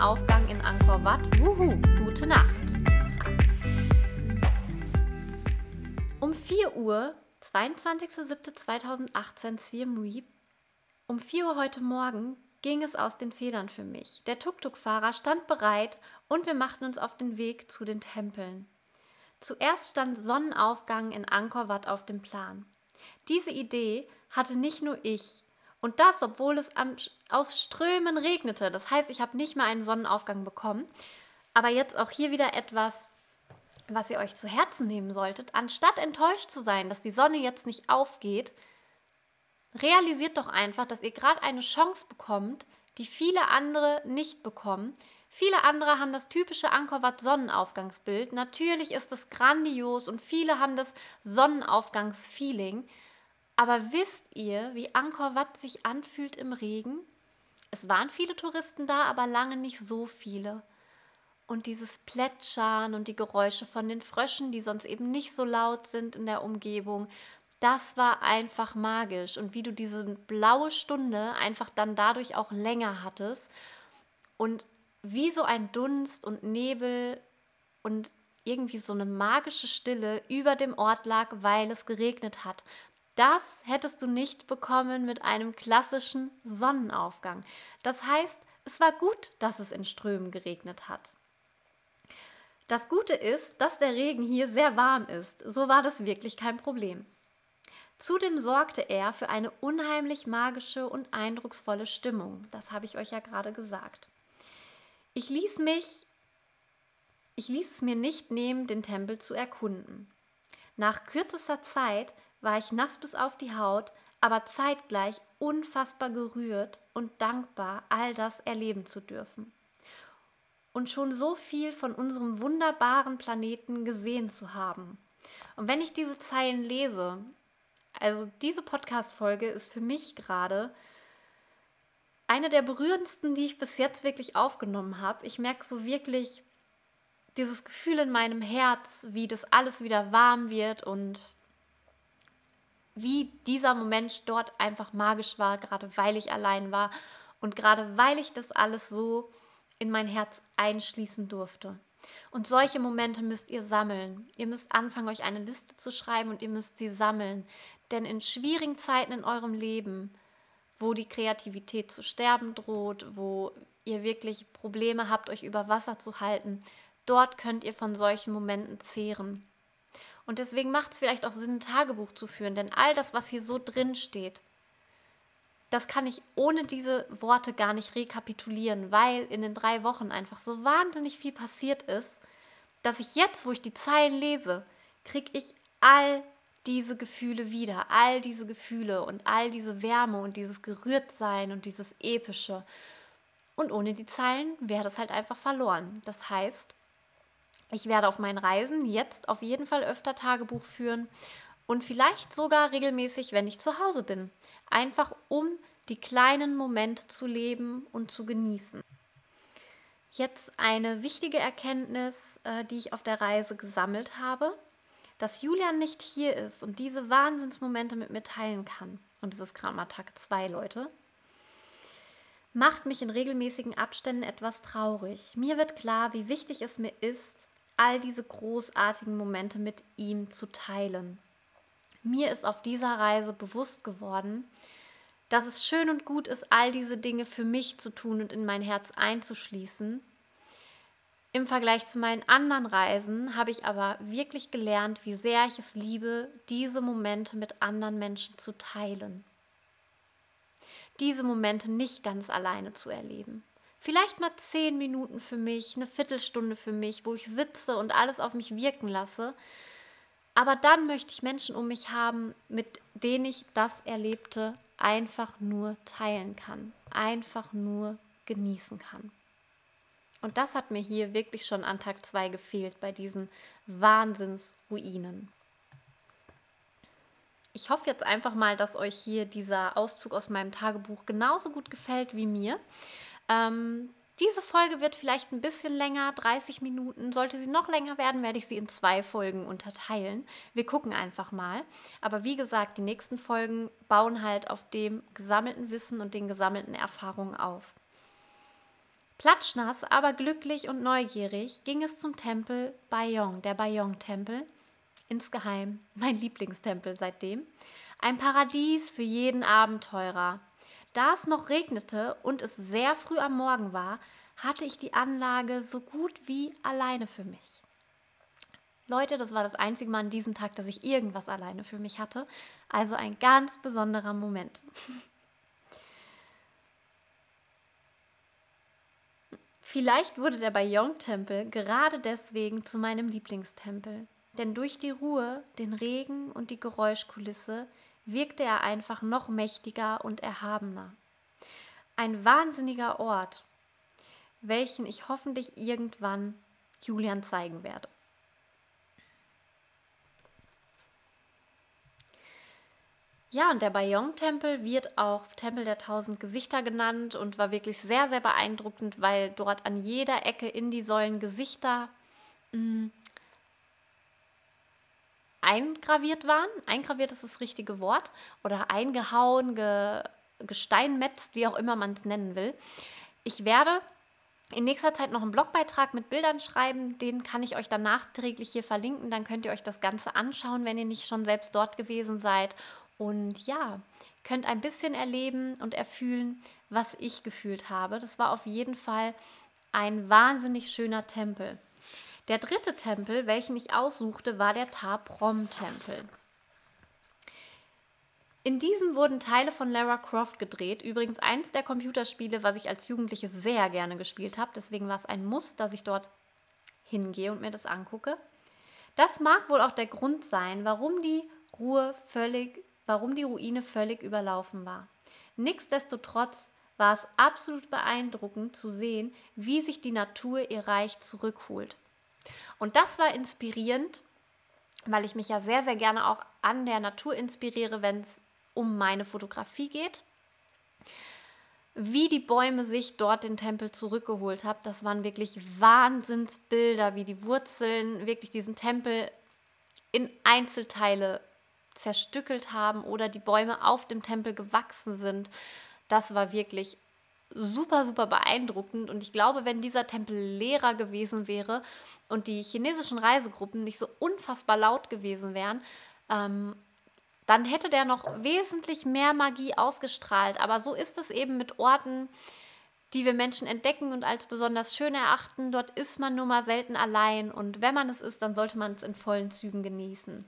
Sonnenaufgang in Angkor Wat. Wuhu, gute Nacht. Um 4 Uhr, 22.07.2018 Siem Reap, um 4 Uhr heute Morgen ging es aus den Federn für mich. Der Tuk-Tuk-Fahrer stand bereit und wir machten uns auf den Weg zu den Tempeln. Zuerst stand Sonnenaufgang in Angkor Wat auf dem Plan. Diese Idee hatte nicht nur ich, und das, obwohl es aus Strömen regnete. Das heißt, ich habe nicht mal einen Sonnenaufgang bekommen. Aber jetzt auch hier wieder etwas, was ihr euch zu Herzen nehmen solltet. Anstatt enttäuscht zu sein, dass die Sonne jetzt nicht aufgeht, realisiert doch einfach, dass ihr gerade eine Chance bekommt, die viele andere nicht bekommen. Viele andere haben das typische Angkor Wat Sonnenaufgangsbild. Natürlich ist es grandios und viele haben das Sonnenaufgangsfeeling. Aber wisst ihr, wie Angkor Wat sich anfühlt im Regen? Es waren viele Touristen da, aber lange nicht so viele. Und dieses Plätschern und die Geräusche von den Fröschen, die sonst eben nicht so laut sind in der Umgebung, das war einfach magisch. Und wie du diese blaue Stunde einfach dann dadurch auch länger hattest und wie so ein Dunst und Nebel und irgendwie so eine magische Stille über dem Ort lag, weil es geregnet hat. Das hättest du nicht bekommen mit einem klassischen Sonnenaufgang. Das heißt, es war gut, dass es in Strömen geregnet hat. Das Gute ist, dass der Regen hier sehr warm ist. So war das wirklich kein Problem. Zudem sorgte er für eine unheimlich magische und eindrucksvolle Stimmung. Das habe ich euch ja gerade gesagt. Ich ließ mich, ich ließ es mir nicht nehmen, den Tempel zu erkunden. Nach kürzester Zeit war ich nass bis auf die Haut, aber zeitgleich unfassbar gerührt und dankbar, all das erleben zu dürfen. Und schon so viel von unserem wunderbaren Planeten gesehen zu haben. Und wenn ich diese Zeilen lese, also diese Podcast-Folge ist für mich gerade eine der berührendsten, die ich bis jetzt wirklich aufgenommen habe. Ich merke so wirklich dieses Gefühl in meinem Herz, wie das alles wieder warm wird und wie dieser Moment dort einfach magisch war, gerade weil ich allein war und gerade weil ich das alles so in mein Herz einschließen durfte. Und solche Momente müsst ihr sammeln. Ihr müsst anfangen, euch eine Liste zu schreiben und ihr müsst sie sammeln. Denn in schwierigen Zeiten in eurem Leben, wo die Kreativität zu sterben droht, wo ihr wirklich Probleme habt, euch über Wasser zu halten, dort könnt ihr von solchen Momenten zehren. Und deswegen macht es vielleicht auch Sinn, ein Tagebuch zu führen, denn all das, was hier so drin steht, das kann ich ohne diese Worte gar nicht rekapitulieren, weil in den drei Wochen einfach so wahnsinnig viel passiert ist, dass ich jetzt, wo ich die Zeilen lese, kriege ich all diese Gefühle wieder, all diese Gefühle und all diese Wärme und dieses Gerührtsein und dieses Epische. Und ohne die Zeilen wäre das halt einfach verloren. Das heißt, ich werde auf meinen Reisen jetzt auf jeden Fall öfter Tagebuch führen und vielleicht sogar regelmäßig, wenn ich zu Hause bin. Einfach um die kleinen Momente zu leben und zu genießen. Jetzt eine wichtige Erkenntnis, äh, die ich auf der Reise gesammelt habe, dass Julian nicht hier ist und diese Wahnsinnsmomente mit mir teilen kann. Und es ist gerade mal Tag zwei, Leute macht mich in regelmäßigen Abständen etwas traurig. Mir wird klar, wie wichtig es mir ist, all diese großartigen Momente mit ihm zu teilen. Mir ist auf dieser Reise bewusst geworden, dass es schön und gut ist, all diese Dinge für mich zu tun und in mein Herz einzuschließen. Im Vergleich zu meinen anderen Reisen habe ich aber wirklich gelernt, wie sehr ich es liebe, diese Momente mit anderen Menschen zu teilen. Diese Momente nicht ganz alleine zu erleben. Vielleicht mal zehn Minuten für mich, eine Viertelstunde für mich, wo ich sitze und alles auf mich wirken lasse. Aber dann möchte ich Menschen um mich haben, mit denen ich das Erlebte einfach nur teilen kann, einfach nur genießen kann. Und das hat mir hier wirklich schon an Tag 2 gefehlt bei diesen Wahnsinnsruinen. Ich hoffe jetzt einfach mal, dass euch hier dieser Auszug aus meinem Tagebuch genauso gut gefällt wie mir. Ähm, diese Folge wird vielleicht ein bisschen länger, 30 Minuten. Sollte sie noch länger werden, werde ich sie in zwei Folgen unterteilen. Wir gucken einfach mal. Aber wie gesagt, die nächsten Folgen bauen halt auf dem gesammelten Wissen und den gesammelten Erfahrungen auf. Platschnass, aber glücklich und neugierig ging es zum Tempel Bayong, der Bayong-Tempel, insgeheim mein Lieblingstempel seitdem. Ein Paradies für jeden Abenteurer. Da es noch regnete und es sehr früh am Morgen war, hatte ich die Anlage so gut wie alleine für mich. Leute, das war das einzige Mal an diesem Tag, dass ich irgendwas alleine für mich hatte. Also ein ganz besonderer Moment. Vielleicht wurde der Bayong-Tempel gerade deswegen zu meinem Lieblingstempel. Denn durch die Ruhe, den Regen und die Geräuschkulisse wirkte er einfach noch mächtiger und erhabener. Ein wahnsinniger Ort, welchen ich hoffentlich irgendwann Julian zeigen werde. Ja, und der Bayong-Tempel wird auch Tempel der tausend Gesichter genannt und war wirklich sehr, sehr beeindruckend, weil dort an jeder Ecke in die Säulen Gesichter mh, mm, eingraviert waren. Eingraviert ist das richtige Wort. Oder eingehauen, ge, gesteinmetzt, wie auch immer man es nennen will. Ich werde in nächster Zeit noch einen Blogbeitrag mit Bildern schreiben. Den kann ich euch dann nachträglich hier verlinken. Dann könnt ihr euch das Ganze anschauen, wenn ihr nicht schon selbst dort gewesen seid und ja, könnt ein bisschen erleben und erfühlen, was ich gefühlt habe. Das war auf jeden Fall ein wahnsinnig schöner Tempel. Der dritte Tempel, welchen ich aussuchte, war der Taprom-Tempel. In diesem wurden Teile von Lara Croft gedreht. Übrigens eins der Computerspiele, was ich als Jugendliche sehr gerne gespielt habe. Deswegen war es ein Muss, dass ich dort hingehe und mir das angucke. Das mag wohl auch der Grund sein, warum die Ruhe völlig warum die Ruine völlig überlaufen war. Nichtsdestotrotz war es absolut beeindruckend zu sehen, wie sich die Natur ihr Reich zurückholt. Und das war inspirierend, weil ich mich ja sehr, sehr gerne auch an der Natur inspiriere, wenn es um meine Fotografie geht. Wie die Bäume sich dort den Tempel zurückgeholt haben, das waren wirklich Wahnsinnsbilder, wie die Wurzeln wirklich diesen Tempel in Einzelteile zerstückelt haben oder die Bäume auf dem Tempel gewachsen sind. Das war wirklich super, super beeindruckend. Und ich glaube, wenn dieser Tempel leerer gewesen wäre und die chinesischen Reisegruppen nicht so unfassbar laut gewesen wären, ähm, dann hätte der noch wesentlich mehr Magie ausgestrahlt. Aber so ist es eben mit Orten, die wir Menschen entdecken und als besonders schön erachten. Dort ist man nun mal selten allein und wenn man es ist, dann sollte man es in vollen Zügen genießen.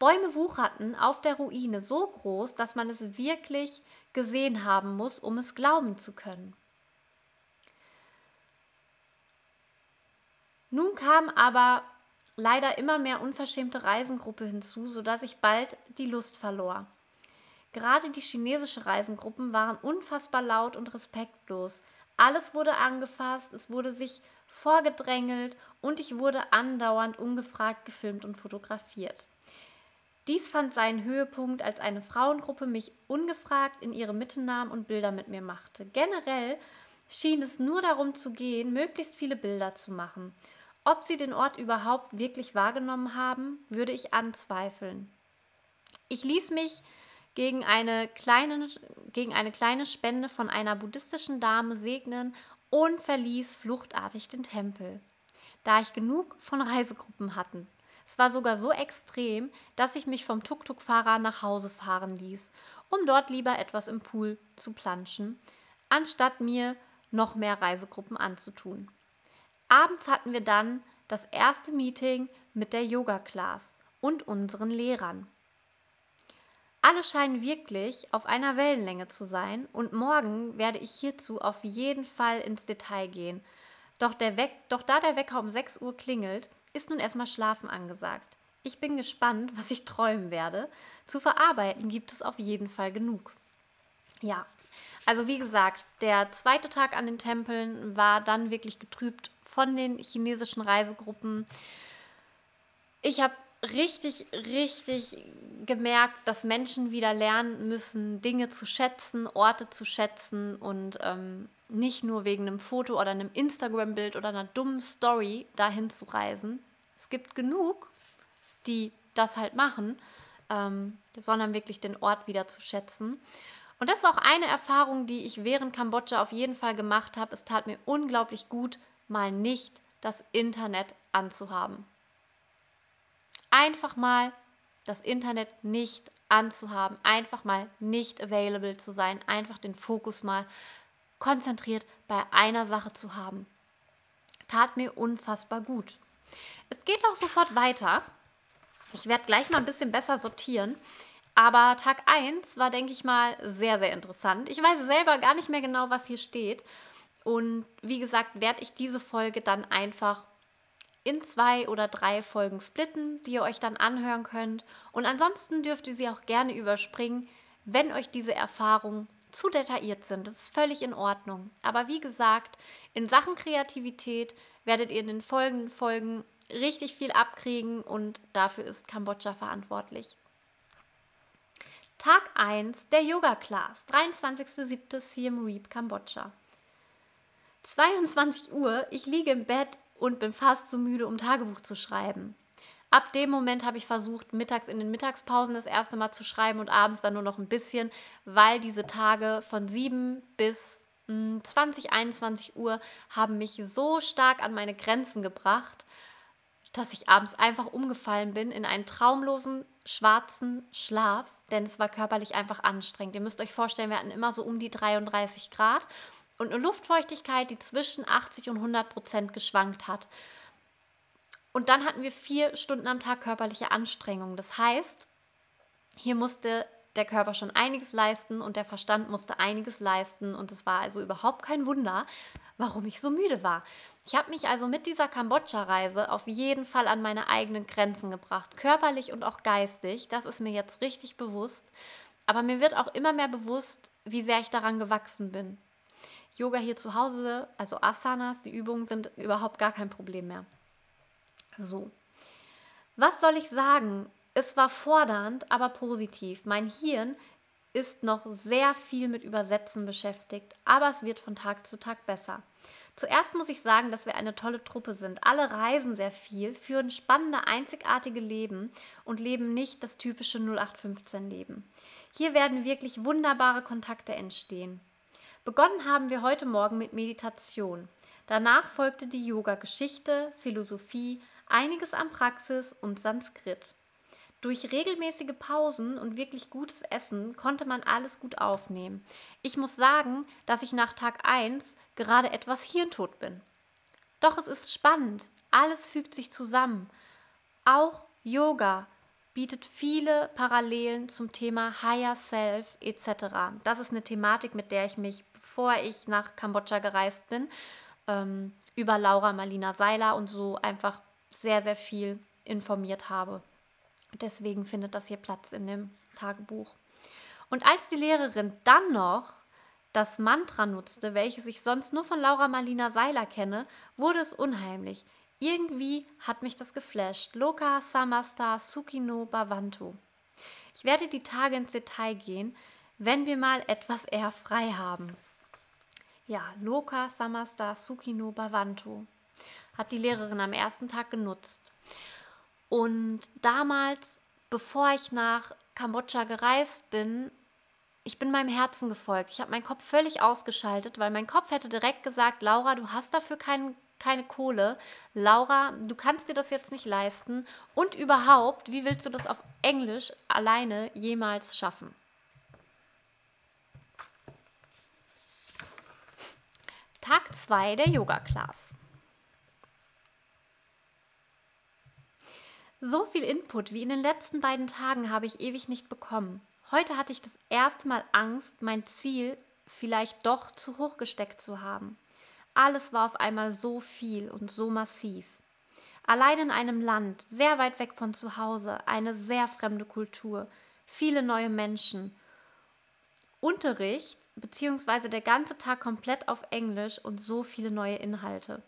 Bäume wucherten auf der Ruine so groß, dass man es wirklich gesehen haben muss, um es glauben zu können. Nun kam aber leider immer mehr unverschämte Reisengruppe hinzu, sodass ich bald die Lust verlor. Gerade die chinesische Reisengruppen waren unfassbar laut und respektlos. Alles wurde angefasst, es wurde sich vorgedrängelt und ich wurde andauernd ungefragt gefilmt und fotografiert. Dies fand seinen Höhepunkt, als eine Frauengruppe mich ungefragt in ihre Mitte nahm und Bilder mit mir machte. Generell schien es nur darum zu gehen, möglichst viele Bilder zu machen. Ob sie den Ort überhaupt wirklich wahrgenommen haben, würde ich anzweifeln. Ich ließ mich gegen eine kleine, gegen eine kleine Spende von einer buddhistischen Dame segnen und verließ fluchtartig den Tempel, da ich genug von Reisegruppen hatten. Es war sogar so extrem, dass ich mich vom Tuk-Tuk-Fahrer nach Hause fahren ließ, um dort lieber etwas im Pool zu planschen, anstatt mir noch mehr Reisegruppen anzutun. Abends hatten wir dann das erste Meeting mit der Yoga-Class und unseren Lehrern. Alle scheinen wirklich auf einer Wellenlänge zu sein und morgen werde ich hierzu auf jeden Fall ins Detail gehen. Doch, der Weck, doch da der Wecker um 6 Uhr klingelt, ist nun erstmal Schlafen angesagt. Ich bin gespannt, was ich träumen werde. Zu verarbeiten gibt es auf jeden Fall genug. Ja, also wie gesagt, der zweite Tag an den Tempeln war dann wirklich getrübt von den chinesischen Reisegruppen. Ich habe richtig, richtig gemerkt, dass Menschen wieder lernen müssen, Dinge zu schätzen, Orte zu schätzen und ähm, nicht nur wegen einem Foto oder einem Instagram-Bild oder einer dummen Story dahin zu reisen. Es gibt genug, die das halt machen, ähm, sondern wirklich den Ort wieder zu schätzen. Und das ist auch eine Erfahrung, die ich während Kambodscha auf jeden Fall gemacht habe. Es tat mir unglaublich gut, mal nicht das Internet anzuhaben. Einfach mal das Internet nicht anzuhaben, einfach mal nicht available zu sein, einfach den Fokus mal konzentriert bei einer Sache zu haben. Tat mir unfassbar gut. Es geht auch sofort weiter. Ich werde gleich mal ein bisschen besser sortieren. Aber Tag 1 war, denke ich mal, sehr, sehr interessant. Ich weiß selber gar nicht mehr genau, was hier steht. Und wie gesagt, werde ich diese Folge dann einfach in zwei oder drei Folgen splitten, die ihr euch dann anhören könnt. Und ansonsten dürft ihr sie auch gerne überspringen, wenn euch diese Erfahrungen zu detailliert sind. Das ist völlig in Ordnung. Aber wie gesagt, in Sachen Kreativität werdet ihr in den folgenden Folgen richtig viel abkriegen und dafür ist Kambodscha verantwortlich. Tag 1 der Yoga Class, 23.07. Siem Reap, Kambodscha. 22 Uhr, ich liege im Bett und bin fast zu so müde, um Tagebuch zu schreiben. Ab dem Moment habe ich versucht, mittags in den Mittagspausen das erste Mal zu schreiben und abends dann nur noch ein bisschen, weil diese Tage von 7 bis 20, hm, 21 Uhr haben mich so stark an meine Grenzen gebracht, dass ich abends einfach umgefallen bin in einen traumlosen, schwarzen Schlaf, denn es war körperlich einfach anstrengend. Ihr müsst euch vorstellen, wir hatten immer so um die 33 Grad und eine Luftfeuchtigkeit, die zwischen 80 und 100 Prozent geschwankt hat. Und dann hatten wir vier Stunden am Tag körperliche Anstrengung. Das heißt, hier musste der Körper schon einiges leisten und der Verstand musste einiges leisten. Und es war also überhaupt kein Wunder, warum ich so müde war. Ich habe mich also mit dieser Kambodscha-Reise auf jeden Fall an meine eigenen Grenzen gebracht, körperlich und auch geistig. Das ist mir jetzt richtig bewusst. Aber mir wird auch immer mehr bewusst, wie sehr ich daran gewachsen bin. Yoga hier zu Hause, also Asanas, die Übungen sind überhaupt gar kein Problem mehr. So. Was soll ich sagen? Es war fordernd, aber positiv. Mein Hirn ist noch sehr viel mit Übersetzen beschäftigt, aber es wird von Tag zu Tag besser. Zuerst muss ich sagen, dass wir eine tolle Truppe sind. Alle reisen sehr viel, führen spannende, einzigartige Leben und leben nicht das typische 0815-Leben. Hier werden wirklich wunderbare Kontakte entstehen. Begonnen haben wir heute Morgen mit Meditation. Danach folgte die Yoga-Geschichte, Philosophie, einiges an Praxis und Sanskrit. Durch regelmäßige Pausen und wirklich gutes Essen konnte man alles gut aufnehmen. Ich muss sagen, dass ich nach Tag 1 gerade etwas hirntot bin. Doch es ist spannend, alles fügt sich zusammen. Auch Yoga bietet viele Parallelen zum Thema Higher Self etc. Das ist eine Thematik, mit der ich mich bevor ich nach Kambodscha gereist bin, ähm, über Laura Marlina Seiler und so einfach sehr, sehr viel informiert habe. Deswegen findet das hier Platz in dem Tagebuch. Und als die Lehrerin dann noch das Mantra nutzte, welches ich sonst nur von Laura Marlina Seiler kenne, wurde es unheimlich. Irgendwie hat mich das geflasht. Loka Samasta Sukino Bhavantu. Ich werde die Tage ins Detail gehen, wenn wir mal etwas eher frei haben. Ja, Loka Samasta Sukino Bhavantu hat die Lehrerin am ersten Tag genutzt. Und damals, bevor ich nach Kambodscha gereist bin, ich bin meinem Herzen gefolgt. Ich habe meinen Kopf völlig ausgeschaltet, weil mein Kopf hätte direkt gesagt, Laura, du hast dafür kein, keine Kohle. Laura, du kannst dir das jetzt nicht leisten. Und überhaupt, wie willst du das auf Englisch alleine jemals schaffen? Tag 2 der Yoga-Class. So viel Input wie in den letzten beiden Tagen habe ich ewig nicht bekommen. Heute hatte ich das erste Mal Angst, mein Ziel vielleicht doch zu hoch gesteckt zu haben. Alles war auf einmal so viel und so massiv. Allein in einem Land, sehr weit weg von zu Hause, eine sehr fremde Kultur, viele neue Menschen. Unterricht beziehungsweise der ganze Tag komplett auf Englisch und so viele neue Inhalte.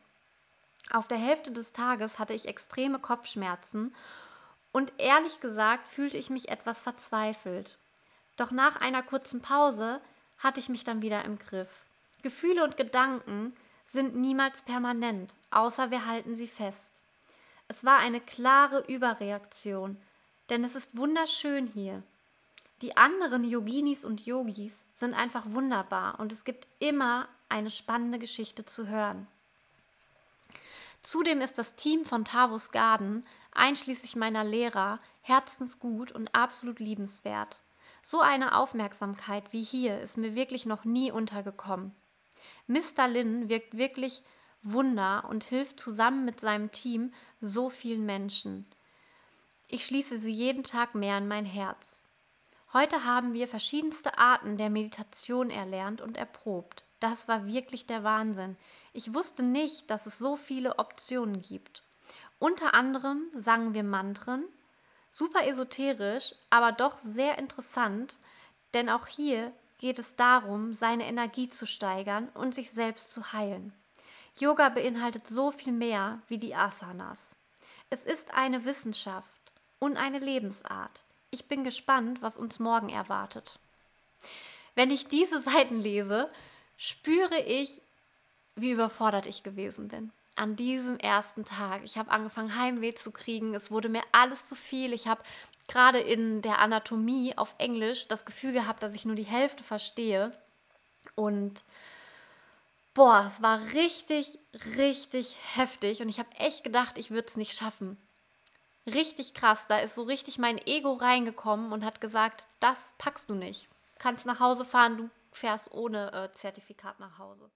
Auf der Hälfte des Tages hatte ich extreme Kopfschmerzen und ehrlich gesagt fühlte ich mich etwas verzweifelt. Doch nach einer kurzen Pause hatte ich mich dann wieder im Griff. Gefühle und Gedanken sind niemals permanent, außer wir halten sie fest. Es war eine klare Überreaktion, denn es ist wunderschön hier. Die anderen Yoginis und Yogis sind einfach wunderbar und es gibt immer eine spannende Geschichte zu hören. Zudem ist das Team von Tavus Garden, einschließlich meiner Lehrer, herzensgut und absolut liebenswert. So eine Aufmerksamkeit wie hier ist mir wirklich noch nie untergekommen. Mr. Lin wirkt wirklich Wunder und hilft zusammen mit seinem Team so vielen Menschen. Ich schließe sie jeden Tag mehr in mein Herz. Heute haben wir verschiedenste Arten der Meditation erlernt und erprobt. Das war wirklich der Wahnsinn. Ich wusste nicht, dass es so viele Optionen gibt. Unter anderem sangen wir Mantren, super esoterisch, aber doch sehr interessant, denn auch hier geht es darum, seine Energie zu steigern und sich selbst zu heilen. Yoga beinhaltet so viel mehr wie die Asanas. Es ist eine Wissenschaft und eine Lebensart. Ich bin gespannt, was uns morgen erwartet. Wenn ich diese Seiten lese, spüre ich, wie überfordert ich gewesen bin. An diesem ersten Tag. Ich habe angefangen, Heimweh zu kriegen. Es wurde mir alles zu viel. Ich habe gerade in der Anatomie auf Englisch das Gefühl gehabt, dass ich nur die Hälfte verstehe. Und boah, es war richtig, richtig heftig. Und ich habe echt gedacht, ich würde es nicht schaffen. Richtig krass. Da ist so richtig mein Ego reingekommen und hat gesagt, das packst du nicht. Kannst nach Hause fahren, du fährst ohne äh, Zertifikat nach Hause.